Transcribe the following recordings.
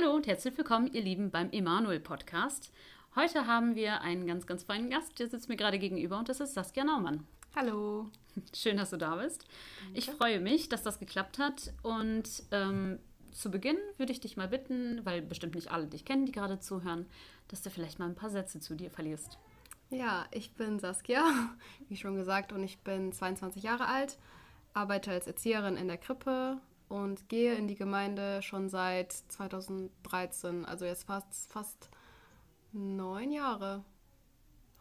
Hallo und herzlich willkommen, ihr Lieben, beim Emanuel Podcast. Heute haben wir einen ganz, ganz feinen Gast, der sitzt mir gerade gegenüber und das ist Saskia Naumann. Hallo. Schön, dass du da bist. Danke. Ich freue mich, dass das geklappt hat und ähm, zu Beginn würde ich dich mal bitten, weil bestimmt nicht alle dich kennen, die gerade zuhören, dass du vielleicht mal ein paar Sätze zu dir verlierst. Ja, ich bin Saskia, wie schon gesagt, und ich bin 22 Jahre alt, arbeite als Erzieherin in der Krippe und gehe in die Gemeinde schon seit 2013, also jetzt fast, fast neun Jahre.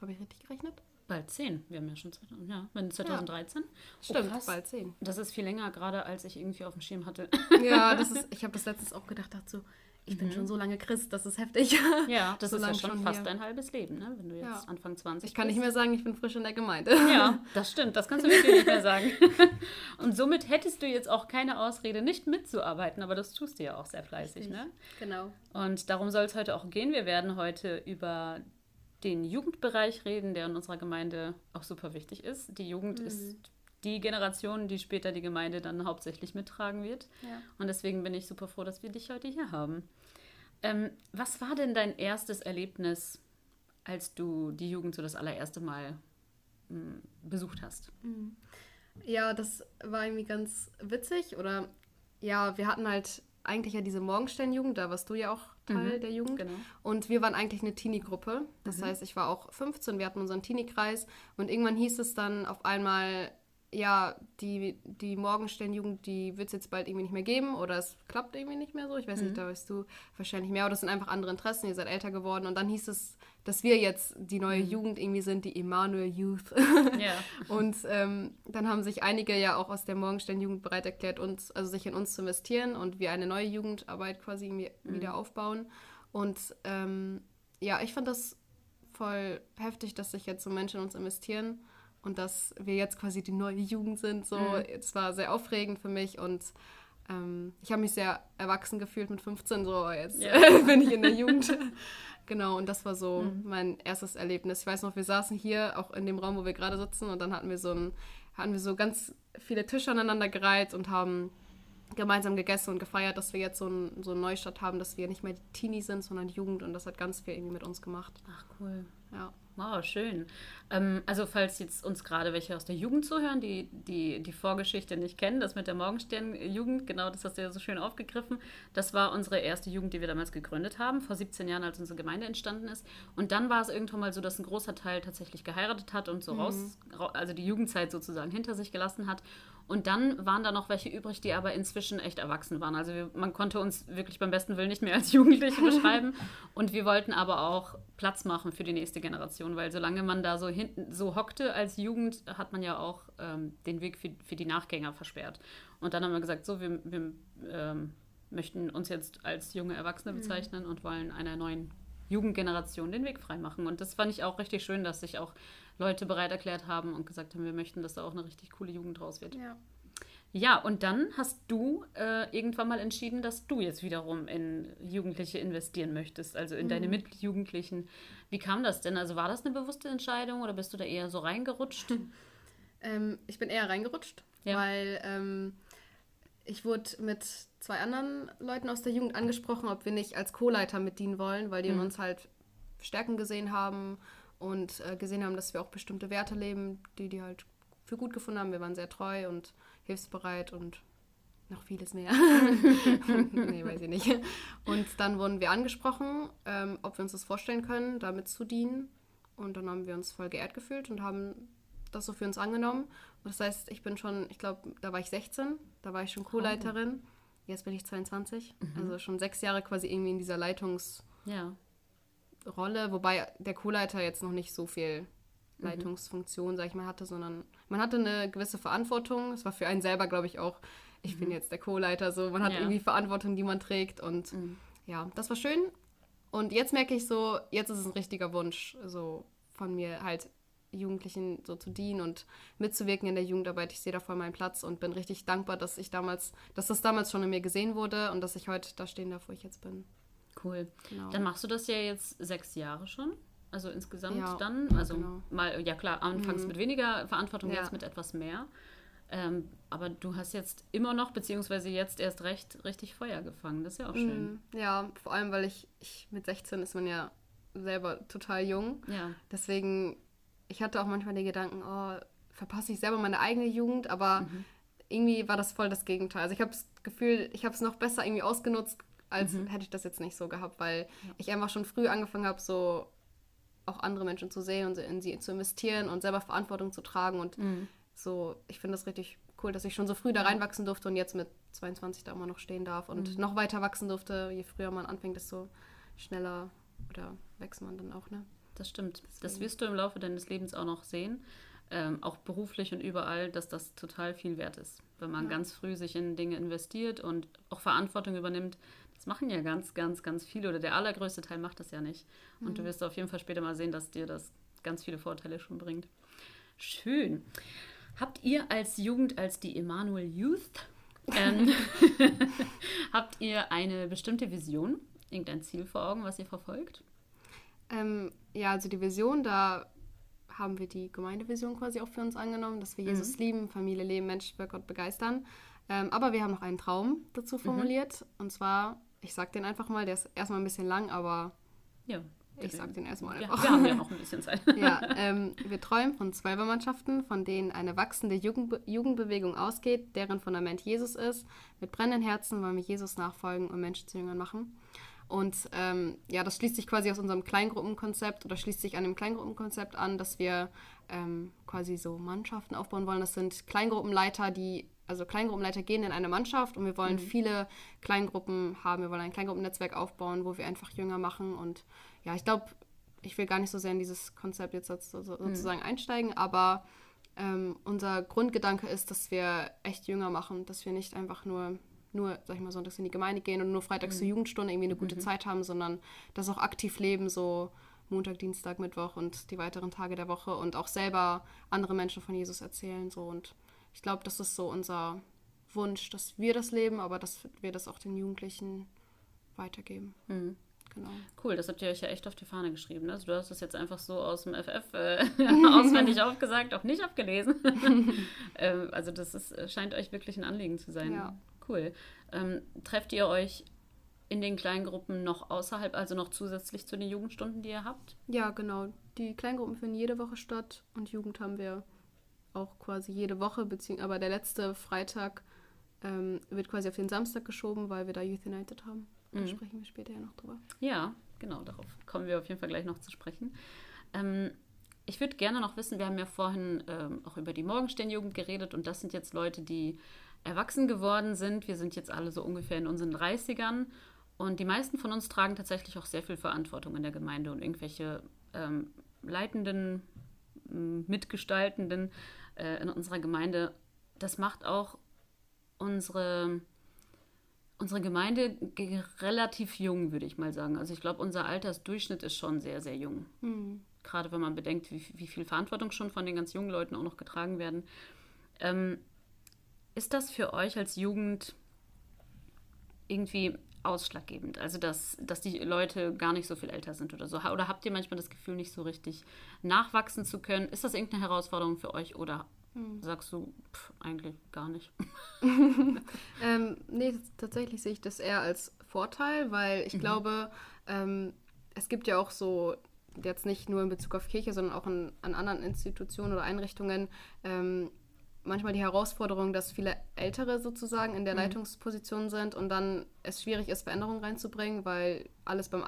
Habe ich richtig gerechnet? Bald zehn. Wir haben ja schon ja, wenn 2013. Ja. Stimmt, oh, bald zehn. Das ist viel länger, gerade als ich irgendwie auf dem Schirm hatte. Ja, das ist, ich habe das letztens auch gedacht, dazu, ich bin mhm. schon so lange Christ, das ist heftig. Ja, das so ist ja schon, schon fast hier. dein halbes Leben, ne? wenn du jetzt ja. Anfang 20 Ich kann bist. nicht mehr sagen, ich bin frisch in der Gemeinde. Ja, das stimmt, das kannst du wirklich nicht mehr sagen. Und somit hättest du jetzt auch keine Ausrede, nicht mitzuarbeiten, aber das tust du ja auch sehr fleißig. Richtig. Ne? Genau. Und darum soll es heute auch gehen. Wir werden heute über den Jugendbereich reden, der in unserer Gemeinde auch super wichtig ist. Die Jugend mhm. ist die Generation, die später die Gemeinde dann hauptsächlich mittragen wird. Ja. Und deswegen bin ich super froh, dass wir dich heute hier haben. Ähm, was war denn dein erstes Erlebnis, als du die Jugend so das allererste Mal mh, hm, besucht hast? Mhm. Ja, das war irgendwie ganz witzig. Oder ja, wir hatten halt eigentlich ja diese Morgensternjugend, da warst du ja auch Teil mhm, der Jugend. Genau. Und wir waren eigentlich eine Teenie-Gruppe. Das mhm. heißt, ich war auch 15, wir hatten unseren Teenie-Kreis und irgendwann hieß es dann auf einmal, ja, die, die Morgensternjugend, die wird es jetzt bald irgendwie nicht mehr geben oder es klappt irgendwie nicht mehr so. Ich weiß mhm. nicht, da weißt du wahrscheinlich mehr. Oder das sind einfach andere Interessen, ihr seid älter geworden. Und dann hieß es, dass wir jetzt die neue mhm. Jugend irgendwie sind, die Emanuel Youth. Ja. und ähm, dann haben sich einige ja auch aus der Morgensternjugend bereit erklärt, uns, also sich in uns zu investieren und wir eine neue Jugendarbeit quasi irgendwie mhm. wieder aufbauen. Und ähm, ja, ich fand das voll heftig, dass sich jetzt so Menschen in uns investieren und dass wir jetzt quasi die neue Jugend sind. So, mhm. es war sehr aufregend für mich und ähm, ich habe mich sehr erwachsen gefühlt mit 15. So, jetzt ja. bin ich in der Jugend. genau, und das war so mhm. mein erstes Erlebnis. Ich weiß noch, wir saßen hier auch in dem Raum, wo wir gerade sitzen, und dann hatten wir so ein, hatten wir so ganz viele Tische aneinander gereiht und haben gemeinsam gegessen und gefeiert, dass wir jetzt so, ein, so einen Neustart haben, dass wir nicht mehr die Teenie sind, sondern die Jugend und das hat ganz viel irgendwie mit uns gemacht. Ach cool. Ja. Wow, schön. Ähm, also falls jetzt uns gerade welche aus der Jugend zuhören, die, die die Vorgeschichte nicht kennen, das mit der Morgenstern-Jugend, genau das hast du ja so schön aufgegriffen. Das war unsere erste Jugend, die wir damals gegründet haben, vor 17 Jahren, als unsere Gemeinde entstanden ist. Und dann war es irgendwann mal so, dass ein großer Teil tatsächlich geheiratet hat und so mhm. raus, also die Jugendzeit sozusagen hinter sich gelassen hat. Und dann waren da noch welche übrig, die aber inzwischen echt erwachsen waren. Also wir, man konnte uns wirklich beim besten Willen nicht mehr als Jugendliche beschreiben. Und wir wollten aber auch Platz machen für die nächste Generation, weil solange man da so hinten so hockte als Jugend, hat man ja auch ähm, den Weg für, für die Nachgänger versperrt. Und dann haben wir gesagt, so, wir, wir ähm, möchten uns jetzt als junge Erwachsene mhm. bezeichnen mhm. und wollen einer neuen Jugendgeneration den Weg freimachen. Und das fand ich auch richtig schön, dass sich auch Leute bereit erklärt haben und gesagt haben, wir möchten, dass da auch eine richtig coole Jugend draus wird. Ja. Ja, und dann hast du äh, irgendwann mal entschieden, dass du jetzt wiederum in Jugendliche investieren möchtest, also in mhm. deine Mitjugendlichen. Wie kam das denn? Also war das eine bewusste Entscheidung oder bist du da eher so reingerutscht? ähm, ich bin eher reingerutscht, ja. weil ähm, ich wurde mit zwei anderen Leuten aus der Jugend angesprochen, ob wir nicht als Co-Leiter mit dienen wollen, weil die mhm. in uns halt Stärken gesehen haben und äh, gesehen haben, dass wir auch bestimmte Werte leben, die die halt für gut gefunden haben. Wir waren sehr treu und hilfsbereit und noch vieles mehr. nee, weiß ich nicht. Und dann wurden wir angesprochen, ähm, ob wir uns das vorstellen können, damit zu dienen. Und dann haben wir uns voll geehrt gefühlt und haben das so für uns angenommen. Und das heißt, ich bin schon, ich glaube, da war ich 16, da war ich schon Co-Leiterin. Jetzt bin ich 22. Mhm. Also schon sechs Jahre quasi irgendwie in dieser Leitungsrolle, ja. wobei der Co-Leiter jetzt noch nicht so viel mhm. Leitungsfunktion, sag ich mal, hatte, sondern man hatte eine gewisse Verantwortung. Es war für einen selber, glaube ich, auch, ich mhm. bin jetzt der Co-Leiter, so man hat ja. irgendwie Verantwortung, die man trägt und mhm. ja, das war schön. Und jetzt merke ich so, jetzt ist es ein richtiger Wunsch, so von mir halt Jugendlichen so zu dienen und mitzuwirken in der Jugendarbeit. Ich sehe da voll meinen Platz und bin richtig dankbar, dass ich damals, dass das damals schon in mir gesehen wurde und dass ich heute da stehen darf, wo ich jetzt bin. Cool. Genau. Dann machst du das ja jetzt sechs Jahre schon. Also insgesamt ja, dann, also genau. mal, ja klar, anfangs mhm. mit weniger Verantwortung, ja. jetzt mit etwas mehr. Ähm, aber du hast jetzt immer noch, beziehungsweise jetzt erst recht, richtig Feuer gefangen. Das ist ja auch schön. Mm, ja, vor allem, weil ich, ich mit 16 ist man ja selber total jung. Ja. Deswegen, ich hatte auch manchmal die Gedanken, oh, verpasse ich selber meine eigene Jugend, aber Mhm. irgendwie war das voll das Gegenteil. Also ich habe das Gefühl, ich habe es noch besser irgendwie ausgenutzt, als hätte ich das jetzt nicht so gehabt, weil ich einfach schon früh angefangen habe, so auch andere Menschen zu sehen und in sie zu investieren und selber Verantwortung zu tragen und so, ich finde das richtig cool, dass ich schon so früh da reinwachsen durfte und jetzt mit 22 da immer noch stehen darf und noch weiter wachsen durfte. Je früher man anfängt, desto schneller oder wächst man dann auch, ne? Das stimmt. Das wirst du im Laufe deines Lebens auch noch sehen. Ähm, auch beruflich und überall, dass das total viel wert ist. Wenn man ganz früh sich in Dinge investiert und auch Verantwortung übernimmt. Das machen ja ganz, ganz, ganz viele oder der allergrößte Teil macht das ja nicht. Und du wirst auf jeden Fall später mal sehen, dass dir das ganz viele Vorteile schon bringt. Schön. Habt ihr als Jugend, als die Emanuel Youth, ähm, habt ihr eine bestimmte Vision, irgendein Ziel vor Augen, was ihr verfolgt? Ähm, ja, also die Vision, da haben wir die Gemeindevision quasi auch für uns angenommen, dass wir Jesus lieben, Familie leben, Menschen für Gott begeistern. Ähm, aber wir haben noch einen Traum dazu formuliert. Und zwar, ich sag den einfach mal, der ist erstmal ein bisschen lang, aber Ja. ich sag den erstmal Ja, einfach. wir haben ja noch ein bisschen Zeit. Ja, ähm, wir träumen von Zwölfermannschaften, von denen eine wachsende Jugendbe Jugendbewegung ausgeht, deren Fundament Jesus ist. Mit brennenden Herzen wollen wir Jesus nachfolgen und Menschen zu Jüngern machen. Und ähm, ja, das schließt sich quasi aus unserem Kleingruppenkonzept oder schließt sich an dem Kleingruppenkonzept an, dass wir ähm, quasi so Mannschaften aufbauen wollen. Das sind Kleingruppenleiter, die, also Kleingruppenleiter gehen in eine Mannschaft und wir wollen viele Kleingruppen haben. Wir wollen ein Kleingruppennetzwerk aufbauen, wo wir einfach Jünger machen. Und ja, ich glaube, ich will gar nicht so sehr in dieses Konzept jetzt so, sozusagen einsteigen, aber ähm, unser Grundgedanke ist, dass wir echt Jünger machen, dass wir nicht einfach nur, nur, sag ich mal, sonntags in die Gemeinde gehen und nur freitags zur Jugendstunde irgendwie eine gute Zeit haben, sondern das auch aktiv leben, so Montag, Dienstag, Mittwoch und die weiteren Tage der Woche und auch selber andere Menschen von Jesus erzählen. So. Und ich glaube, das ist so unser Wunsch, dass wir das leben, aber dass wir das auch den Jugendlichen weitergeben. Mhm. Genau. Cool, das habt ihr euch ja echt auf die Fahne geschrieben. Ne? Also du hast das jetzt einfach so aus dem FF äh, auswendig aufgesagt, auch nicht abgelesen. ähm, also das ist, äh, scheint euch wirklich ein Anliegen zu sein. Ja. Cool. Ähm, trefft ihr euch in den Kleingruppen noch außerhalb, also noch zusätzlich zu den Jugendstunden, die ihr habt? Ja, genau. Die Kleingruppen finden jede Woche statt und Jugend haben wir auch quasi jede Woche, beziehungsweise aber der letzte Freitag ähm, wird quasi auf den Samstag geschoben, weil wir da Youth United haben. Da sprechen wir später ja noch drüber. Ja, genau, darauf kommen wir auf jeden Fall gleich noch zu sprechen. Ähm, ich würde gerne noch wissen, wir haben ja vorhin ähm, auch über die Morgensternjugend geredet und das sind jetzt Leute, die erwachsen geworden sind. Wir sind jetzt alle so ungefähr in unseren 30ern und die meisten von uns tragen tatsächlich auch sehr viel Verantwortung in der Gemeinde und irgendwelche ähm, leitenden, mitgestaltenden äh, in unserer Gemeinde. Das macht auch unsere unsere Gemeinde ge- relativ jung, würde ich mal sagen. Also ich glaube, unser Altersdurchschnitt ist schon sehr, sehr jung. Gerade wenn man bedenkt, wie, wie viel Verantwortung schon von den ganz jungen Leuten auch noch getragen werden. Ähm, ist das für euch als Jugend irgendwie ausschlaggebend? Also, dass, dass die Leute gar nicht so viel älter sind oder so? Oder habt ihr manchmal das Gefühl, nicht so richtig nachwachsen zu können? Ist das irgendeine Herausforderung für euch oder sagst du, pff, eigentlich gar nicht? Ähm, nee, tatsächlich sehe ich das eher als Vorteil, weil ich glaube, ähm, es gibt ja auch so, jetzt nicht nur in Bezug auf Kirche, sondern auch in, an anderen Institutionen oder Einrichtungen, ähm, manchmal die Herausforderung, dass viele Ältere sozusagen in der Leitungsposition sind und dann es schwierig ist, Veränderungen reinzubringen, weil alles beim,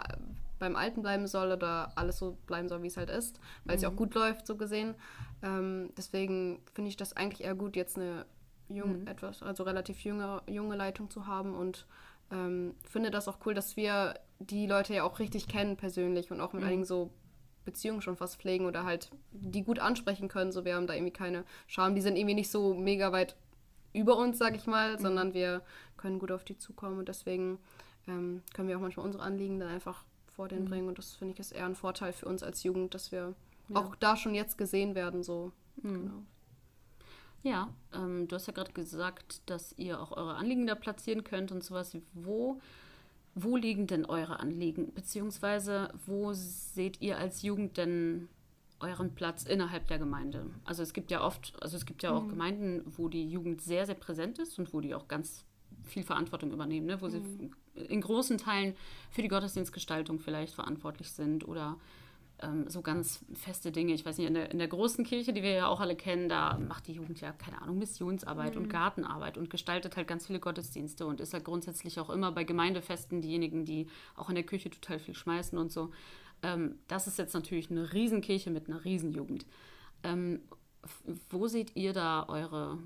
beim Alten bleiben soll oder alles so bleiben soll, wie es halt ist, weil es ja auch gut läuft, so gesehen. Ähm, deswegen finde ich das eigentlich eher gut, jetzt eine jung, etwas, also relativ junge, junge Leitung zu haben und ähm, finde das auch cool, dass wir die Leute ja auch richtig kennen persönlich und auch mit einigen so Beziehungen schon fast pflegen oder halt die gut ansprechen können. So, wir haben da irgendwie keine Scham. Die sind irgendwie nicht so mega weit über uns, sag ich mal, sondern wir können gut auf die zukommen und deswegen ähm, können wir auch manchmal unsere Anliegen dann einfach vor denen bringen und das finde ich ist eher ein Vorteil für uns als Jugend, dass wir auch da schon jetzt gesehen werden, so. Genau. Ja, ähm, du hast ja gerade gesagt, dass ihr auch eure Anliegen da platzieren könnt und sowas. Wo, wo liegen denn eure Anliegen? Beziehungsweise wo seht ihr als Jugend denn euren Platz innerhalb der Gemeinde? Also es gibt ja oft, also es gibt ja auch mhm. Gemeinden, wo die Jugend sehr, sehr präsent ist und wo die auch ganz viel Verantwortung übernehmen, ne? wo mhm. sie in großen Teilen für die Gottesdienstgestaltung vielleicht verantwortlich sind oder ähm, so ganz feste Dinge. Ich weiß nicht, in der, in der, großen Kirche, die wir ja auch alle kennen, da macht die Jugend ja, keine Ahnung, Missionsarbeit mhm. und Gartenarbeit und gestaltet halt ganz viele Gottesdienste und ist halt grundsätzlich auch immer bei Gemeindefesten diejenigen, die auch in der Kirche total viel schmeißen und so. Ähm, das ist jetzt natürlich eine Riesenkirche mit einer Riesenjugend. Ähm, wo seht ihr da eure,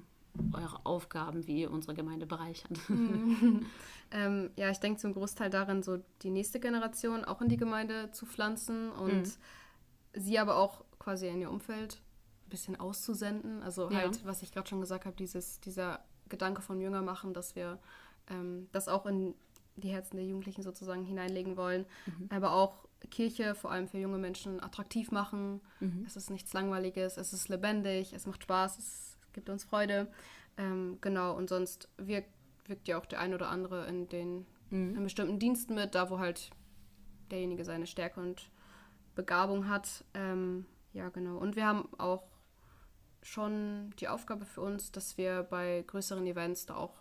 eure Aufgaben, wie ihr unsere Gemeinde bereichert? ähm, ja, ich denke zum Großteil darin, so die nächste Generation auch in die Gemeinde zu pflanzen und mhm. sie aber auch quasi in ihr Umfeld ein bisschen auszusenden. Also ja. halt, was ich gerade schon gesagt habe, dieses, dieser Gedanke von Jünger machen, dass wir ähm, das auch in die Herzen der Jugendlichen sozusagen hineinlegen wollen, mhm. aber auch Kirche vor allem für junge Menschen attraktiv machen. Mhm. Es ist nichts Langweiliges, es ist lebendig, es macht Spaß, es gibt uns Freude. Ähm, genau, und sonst wirkt, wirkt ja auch der ein oder andere in den mhm. in bestimmten Diensten mit, da wo halt derjenige seine Stärke und Begabung hat. Ähm, ja, genau. Und wir haben auch schon die Aufgabe für uns, dass wir bei größeren Events da auch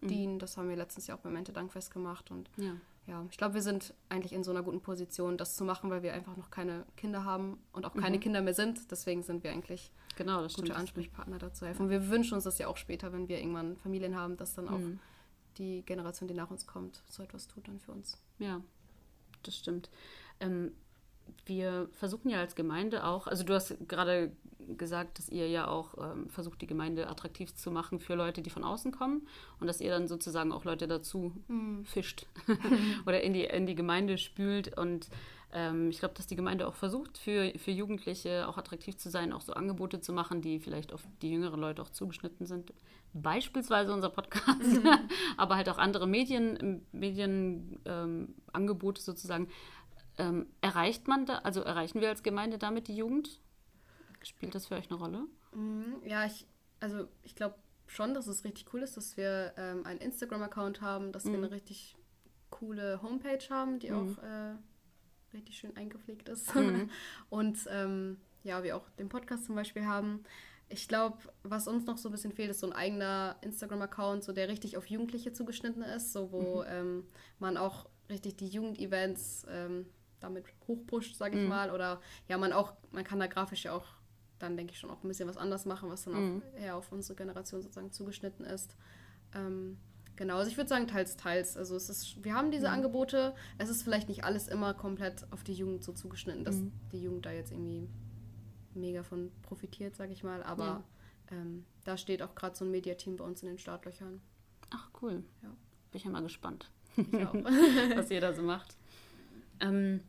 mhm. dienen. Das haben wir letztens ja auch beim Ente Dankfest gemacht und ja ja, ich glaube, wir sind eigentlich in so einer guten Position, das zu machen, weil wir einfach noch keine Kinder haben und auch keine mhm. Kinder mehr sind. Deswegen sind wir eigentlich genau, gute stimmt. Ansprechpartner dazu helfen. Und wir wünschen uns das ja auch später, wenn wir irgendwann Familien haben, dass dann auch mhm. die Generation, die nach uns kommt, so etwas tut dann für uns. Ja, das stimmt. Ähm, wir versuchen ja als Gemeinde auch, also du hast gerade gesagt, dass ihr ja auch ähm, versucht, die Gemeinde attraktiv zu machen für Leute, die von außen kommen und dass ihr dann sozusagen auch Leute dazu mhm. fischt oder in die, in die Gemeinde spült. Und ähm, ich glaube, dass die Gemeinde auch versucht, für, für Jugendliche auch attraktiv zu sein, auch so Angebote zu machen, die vielleicht auf die jüngeren Leute auch zugeschnitten sind. Beispielsweise unser Podcast, mhm. aber halt auch andere Medien, Medienangebote ähm, sozusagen. Ähm, erreicht man da, also erreichen wir als Gemeinde damit die Jugend? Spielt das für euch eine Rolle? Mhm, ja, ich, also ich glaube schon, dass es richtig cool ist, dass wir ähm, einen Instagram-Account haben, dass mhm. wir eine richtig coole Homepage haben, die mhm. auch äh, richtig schön eingepflegt ist. Mhm. Und ähm, ja, wir auch den Podcast zum Beispiel haben. Ich glaube, was uns noch so ein bisschen fehlt, ist so ein eigener Instagram-Account, so der richtig auf Jugendliche zugeschnitten ist, so wo mhm. ähm, man auch richtig die Jugendevents ähm, damit hochpusht, sage ich mhm. mal. Oder ja, man auch, man kann da grafisch ja auch dann denke ich schon auch ein bisschen was anders machen, was dann mhm. auch eher auf unsere Generation sozusagen zugeschnitten ist. Ähm, genau, also ich würde sagen teils, teils. Also es ist, wir haben diese mhm. Angebote, es ist vielleicht nicht alles immer komplett auf die Jugend so zugeschnitten, dass mhm. die Jugend da jetzt irgendwie mega von profitiert, sage ich mal, aber ja. ähm, da steht auch gerade so ein Mediateam bei uns in den Startlöchern. Ach cool. Ja. Bin ich ja mal gespannt, was ihr da so macht. Ähm,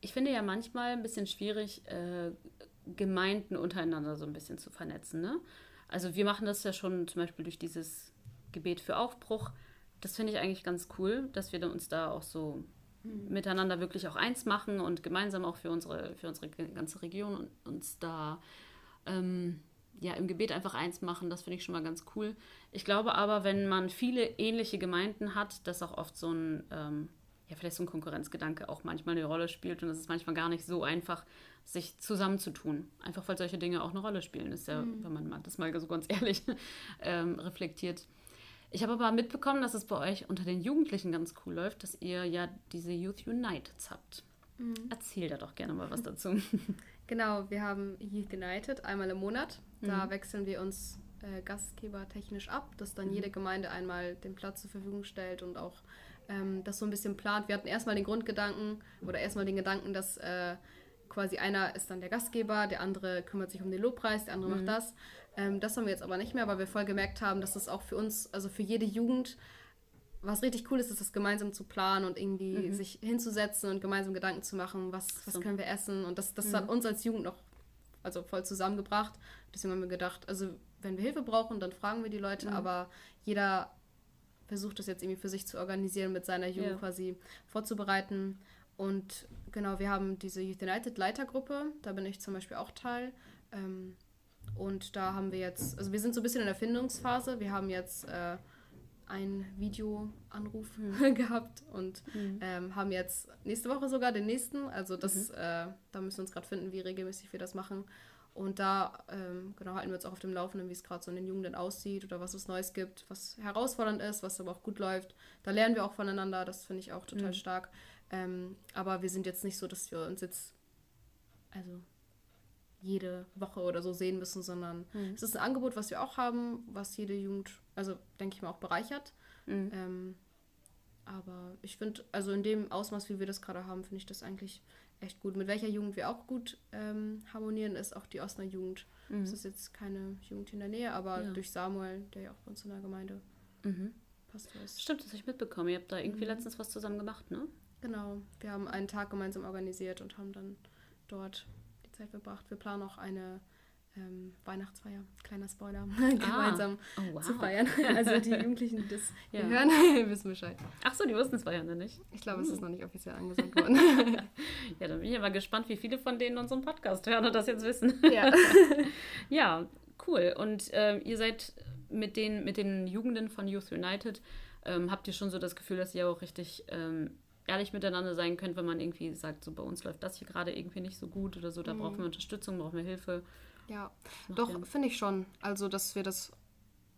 ich finde ja manchmal ein bisschen schwierig, äh, Gemeinden untereinander so ein bisschen zu vernetzen. Ne? Also wir machen das ja schon zum Beispiel durch dieses Gebet für Aufbruch. Das finde ich eigentlich ganz cool, dass wir uns da auch so mhm. miteinander wirklich auch eins machen und gemeinsam auch für unsere, für unsere ganze Region uns da ähm, ja, im Gebet einfach eins machen. Das finde ich schon mal ganz cool. Ich glaube aber, wenn man viele ähnliche Gemeinden hat, dass auch oft so ein, ähm, ja, vielleicht so ein Konkurrenzgedanke auch manchmal eine Rolle spielt und es ist manchmal gar nicht so einfach, sich zusammenzutun. Einfach weil solche Dinge auch eine Rolle spielen. ist ja, mhm. wenn man das mal so ganz ehrlich ähm, reflektiert. Ich habe aber mitbekommen, dass es bei euch unter den Jugendlichen ganz cool läuft, dass ihr ja diese Youth United habt. Mhm. Erzähl da doch gerne mal was dazu. Genau, wir haben Youth United einmal im Monat. Da mhm. wechseln wir uns äh, gastgebertechnisch ab, dass dann mhm. jede Gemeinde einmal den Platz zur Verfügung stellt und auch ähm, das so ein bisschen plant. Wir hatten erstmal den Grundgedanken oder erstmal den Gedanken, dass äh, quasi einer ist dann der Gastgeber, der andere kümmert sich um den Lobpreis, der andere mhm. macht das. Ähm, das haben wir jetzt aber nicht mehr, weil wir voll gemerkt haben, dass das auch für uns, also für jede Jugend, was richtig cool ist, ist das gemeinsam zu planen und irgendwie mhm. sich hinzusetzen und gemeinsam Gedanken zu machen, was, was können wir essen. Und das, das mhm. hat uns als Jugend noch also voll zusammengebracht. Deswegen haben wir gedacht, also wenn wir Hilfe brauchen, dann fragen wir die Leute, mhm. aber jeder versucht das jetzt irgendwie für sich zu organisieren, mit seiner Jugend ja. quasi vorzubereiten. Und genau, wir haben diese Youth United Leitergruppe, da bin ich zum Beispiel auch Teil. Ähm, und da haben wir jetzt, also wir sind so ein bisschen in der Findungsphase. Wir haben jetzt äh, einen Videoanruf gehabt und mhm. ähm, haben jetzt nächste Woche sogar den nächsten. Also das, mhm. äh, da müssen wir uns gerade finden, wie regelmäßig wir das machen. Und da ähm, genau halten wir uns auch auf dem Laufenden, wie es gerade so in den Jugenden aussieht oder was es Neues gibt, was herausfordernd ist, was aber auch gut läuft. Da lernen wir auch voneinander, das finde ich auch total mhm. stark. Ähm, aber wir sind jetzt nicht so, dass wir uns jetzt also jede Woche oder so sehen müssen, sondern mhm. es ist ein Angebot, was wir auch haben, was jede Jugend, also denke ich mal, auch bereichert. Mhm. Ähm, aber ich finde, also in dem Ausmaß, wie wir das gerade haben, finde ich das eigentlich echt gut. Mit welcher Jugend wir auch gut ähm, harmonieren, ist auch die Osner Jugend. Mhm. Das ist jetzt keine Jugend in der Nähe, aber ja. durch Samuel, der ja auch bei uns in der Gemeinde mhm. passt das. Stimmt, das habe ich mitbekommen. Ihr habt da irgendwie mhm. letztens was zusammen gemacht, ne? Genau. Wir haben einen Tag gemeinsam organisiert und haben dann dort die Zeit verbracht. Wir planen auch eine ähm, Weihnachtsfeier, kleiner Spoiler, ah. gemeinsam oh, wow. zu feiern. Also die Jugendlichen, die das ja. hören, wissen Bescheid. Ach so, die wussten es vorher noch nicht. Ich glaube, hm. es ist noch nicht offiziell angesagt worden. ja, dann bin ich aber gespannt, wie viele von denen unseren Podcast hören und das jetzt wissen. Ja, ja cool. Und äh, ihr seid mit den, mit den Jugenden von Youth United, ähm, habt ihr schon so das Gefühl, dass ihr auch richtig ähm, ehrlich miteinander sein könnt, wenn man irgendwie sagt, so bei uns läuft das hier gerade irgendwie nicht so gut oder so, da mhm. brauchen wir Unterstützung, brauchen wir Hilfe. Ja, doch, finde ich schon. Also, dass wir das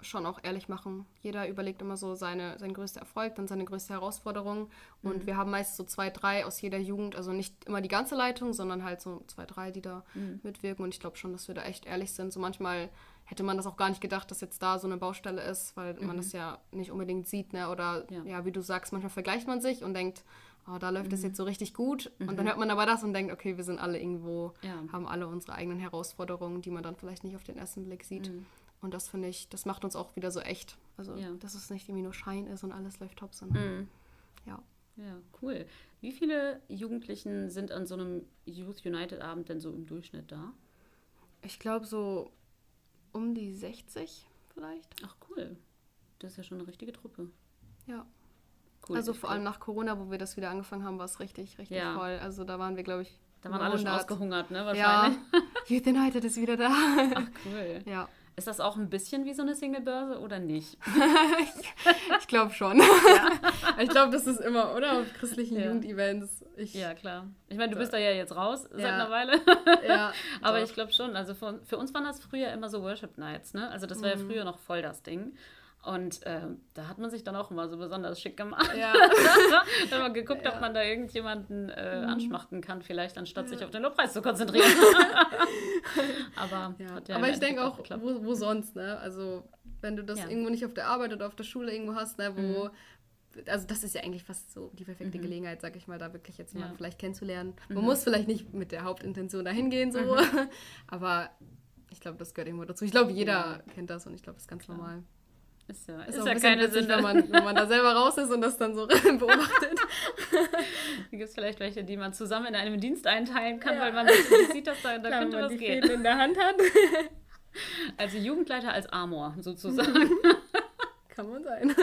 schon auch ehrlich machen. Jeder überlegt immer so seine, sein größter Erfolg, dann seine größte Herausforderung. Und mhm. wir haben meist so zwei, drei aus jeder Jugend, also nicht immer die ganze Leitung, sondern halt so zwei, drei, die da mhm. mitwirken. Und ich glaube schon, dass wir da echt ehrlich sind. So manchmal hätte man das auch gar nicht gedacht, dass jetzt da so eine Baustelle ist, weil mhm. man das ja nicht unbedingt sieht, ne? Oder ja. ja. wie du sagst, manchmal vergleicht man sich und denkt, oh, da läuft es mhm. jetzt so richtig gut. Mhm. Und dann mhm. hört man aber das und denkt, okay, wir sind alle irgendwo, ja. haben alle unsere eigenen Herausforderungen, die man dann vielleicht nicht auf den ersten Blick sieht. Mhm. Und das finde ich, das macht uns auch wieder so echt. Also, ja. dass es nicht irgendwie nur Schein ist und alles läuft top, sondern mhm. ja. Ja, cool. Wie viele Jugendlichen sind an so einem Youth United Abend denn so im Durchschnitt da? Ich glaube so um die 60 vielleicht. Ach cool. Das ist ja schon eine richtige Truppe. Ja. Cool. Also vor allem nach Corona, wo wir das wieder angefangen haben, war es richtig, richtig ja. voll. Also da waren wir, glaube ich. Da waren alle schon ausgehungert, ne? Wahrscheinlich. Ja. Youth United ist wieder da. Ach cool. Ja. Ist das auch ein bisschen wie so eine Singlebörse oder nicht? ich, ich glaube schon. Ja. ich glaube, das ist immer, oder? Auf christlichen ja. Jugendevents. Ich, ja, klar. Ich meine, du bist da ja jetzt raus ja. seit einer Weile. ja. Aber doch. ich glaube schon. Also für, für, uns waren das früher immer so Worship Nights, ne? Also das war mhm. ja früher noch voll das Ding. Und äh, da hat man sich dann auch immer so besonders schick gemacht. Ja. Wenn man geguckt, ja. ob man da irgendjemanden äh, mhm. anschmachten kann, vielleicht anstatt ja. sich auf den Lobpreis zu konzentrieren. Aber, ja. Aber ich denke auch, wo, wo, sonst, ne? Also, wenn du das irgendwo nicht auf der Arbeit oder auf der Schule irgendwo hast, ne, wo. Mhm. Also, das ist ja eigentlich fast so die perfekte mhm. Gelegenheit, sag ich mal, da wirklich jetzt jemanden vielleicht kennenzulernen. Man mhm. muss vielleicht nicht mit der Hauptintention dahin gehen, so. Mhm. Aber ich glaube, das gehört irgendwo dazu. Ich glaube, jeder kennt das und ich glaube, das ist ganz Klar. normal. Ist ja, ist, ist ja keine witzig, Sünde. Wenn man, wenn man da selber raus ist und das dann so beobachtet. Da gibt es vielleicht welche, die man zusammen in einem Dienst einteilen kann, ja. weil man sieht, dass da, da Klar, könnte was die gehen. in der Hand hat. Also Jugendleiter als Amor sozusagen. Kann man sein.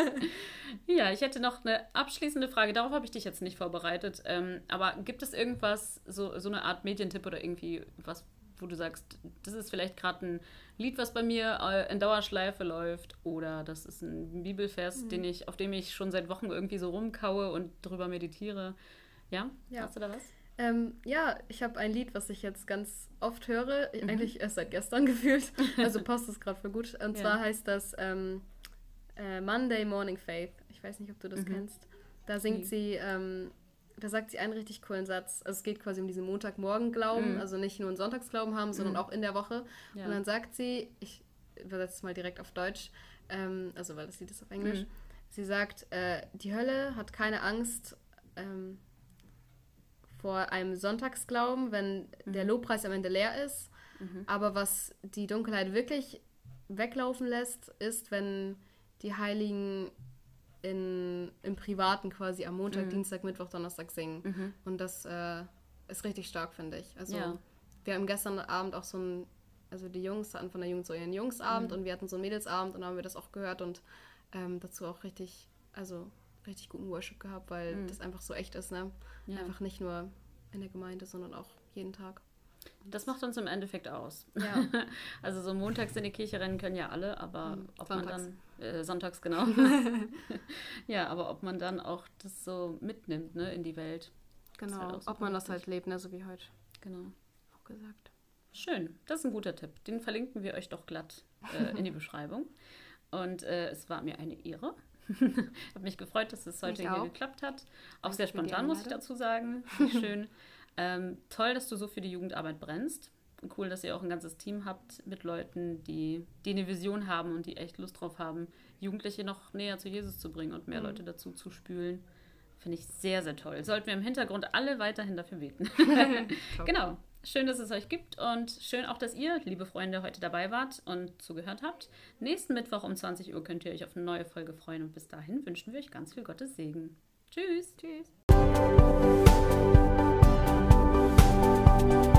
Ja, ich hätte noch eine abschließende Frage. Darauf habe ich dich jetzt nicht vorbereitet. Ähm, aber gibt es irgendwas, so, so eine Art Medientipp oder irgendwie was, wo du sagst, das ist vielleicht gerade ein Lied, was bei mir äh, in Dauerschleife läuft, oder das ist ein Bibelvers, mhm. den ich, auf dem ich schon seit Wochen irgendwie so rumkaue und drüber meditiere. Ja? ja. Hast du da was? Ähm, ja, ich habe ein Lied, was ich jetzt ganz oft höre, mhm. eigentlich erst seit gestern gefühlt. Also passt es gerade voll gut. Und ja. zwar heißt das ähm, äh, Monday Morning Faith. Ich weiß nicht, ob du das mhm. kennst. Da singt nee. sie ähm, da sagt sie einen richtig coolen Satz. Also es geht quasi um diesen Montagmorgen-Glauben, mm. also nicht nur einen Sonntagsglauben haben, sondern mm. auch in der Woche. Ja. Und dann sagt sie, ich übersetze es mal direkt auf Deutsch, ähm, also weil das Lied ist auf Englisch. Mm. Sie sagt, äh, die Hölle hat keine Angst ähm, vor einem Sonntagsglauben, wenn der mhm. Lobpreis am Ende leer ist. -hmm. Aber was die Dunkelheit wirklich weglaufen lässt, ist, wenn die Heiligen in, im Privaten quasi am Montag, mhm. Dienstag, Mittwoch, Donnerstag singen. Mhm. Und das äh, ist richtig stark, finde ich. Also ja. wir haben gestern Abend auch so ein, also die Jungs hatten von der Jugend so ihren Jungsabend mhm. und wir hatten so einen Mädelsabend und dann haben wir das auch gehört und ähm, dazu auch richtig, also richtig guten Worship gehabt, weil mhm. das einfach so echt ist, ne? Ja. Einfach nicht nur in der Gemeinde, sondern auch jeden Tag. Das macht uns im Endeffekt aus. Ja. Also so montags in die Kirche rennen können ja alle, aber Mhm, ob sonntags. man dann, äh, sonntags genau. ja, aber ob man dann auch das so mitnimmt, ne, in die Welt. Genau, halt super ob man das halt lebt, ne, so wie heute Genau. auch gesagt. Schön, das ist ein guter Tipp. Den verlinken wir euch doch glatt äh, in die Beschreibung. Und äh, es war mir eine Ehre. Habe mich gefreut, dass es heute hier geklappt hat. Auch Danke sehr spontan, muss ich dazu sagen. Schön. Ähm, toll, dass du so für die Jugendarbeit brennst. Und cool, dass ihr auch ein ganzes Team habt mit Leuten, die, die eine Vision haben und die echt Lust drauf haben, Jugendliche noch näher zu Jesus zu bringen und mehr Mhm. Leute dazu zu spülen. Finde ich sehr, sehr toll. Sollten wir im Hintergrund alle weiterhin dafür beten. Genau. Schön, dass es euch gibt und schön auch, dass ihr, liebe Freunde, heute dabei wart und zugehört habt. Nächsten Mittwoch um 20 Uhr könnt ihr euch auf eine neue Folge freuen und bis dahin wünschen wir euch ganz viel Gottes Segen. Tschüss. Tschüss. thank you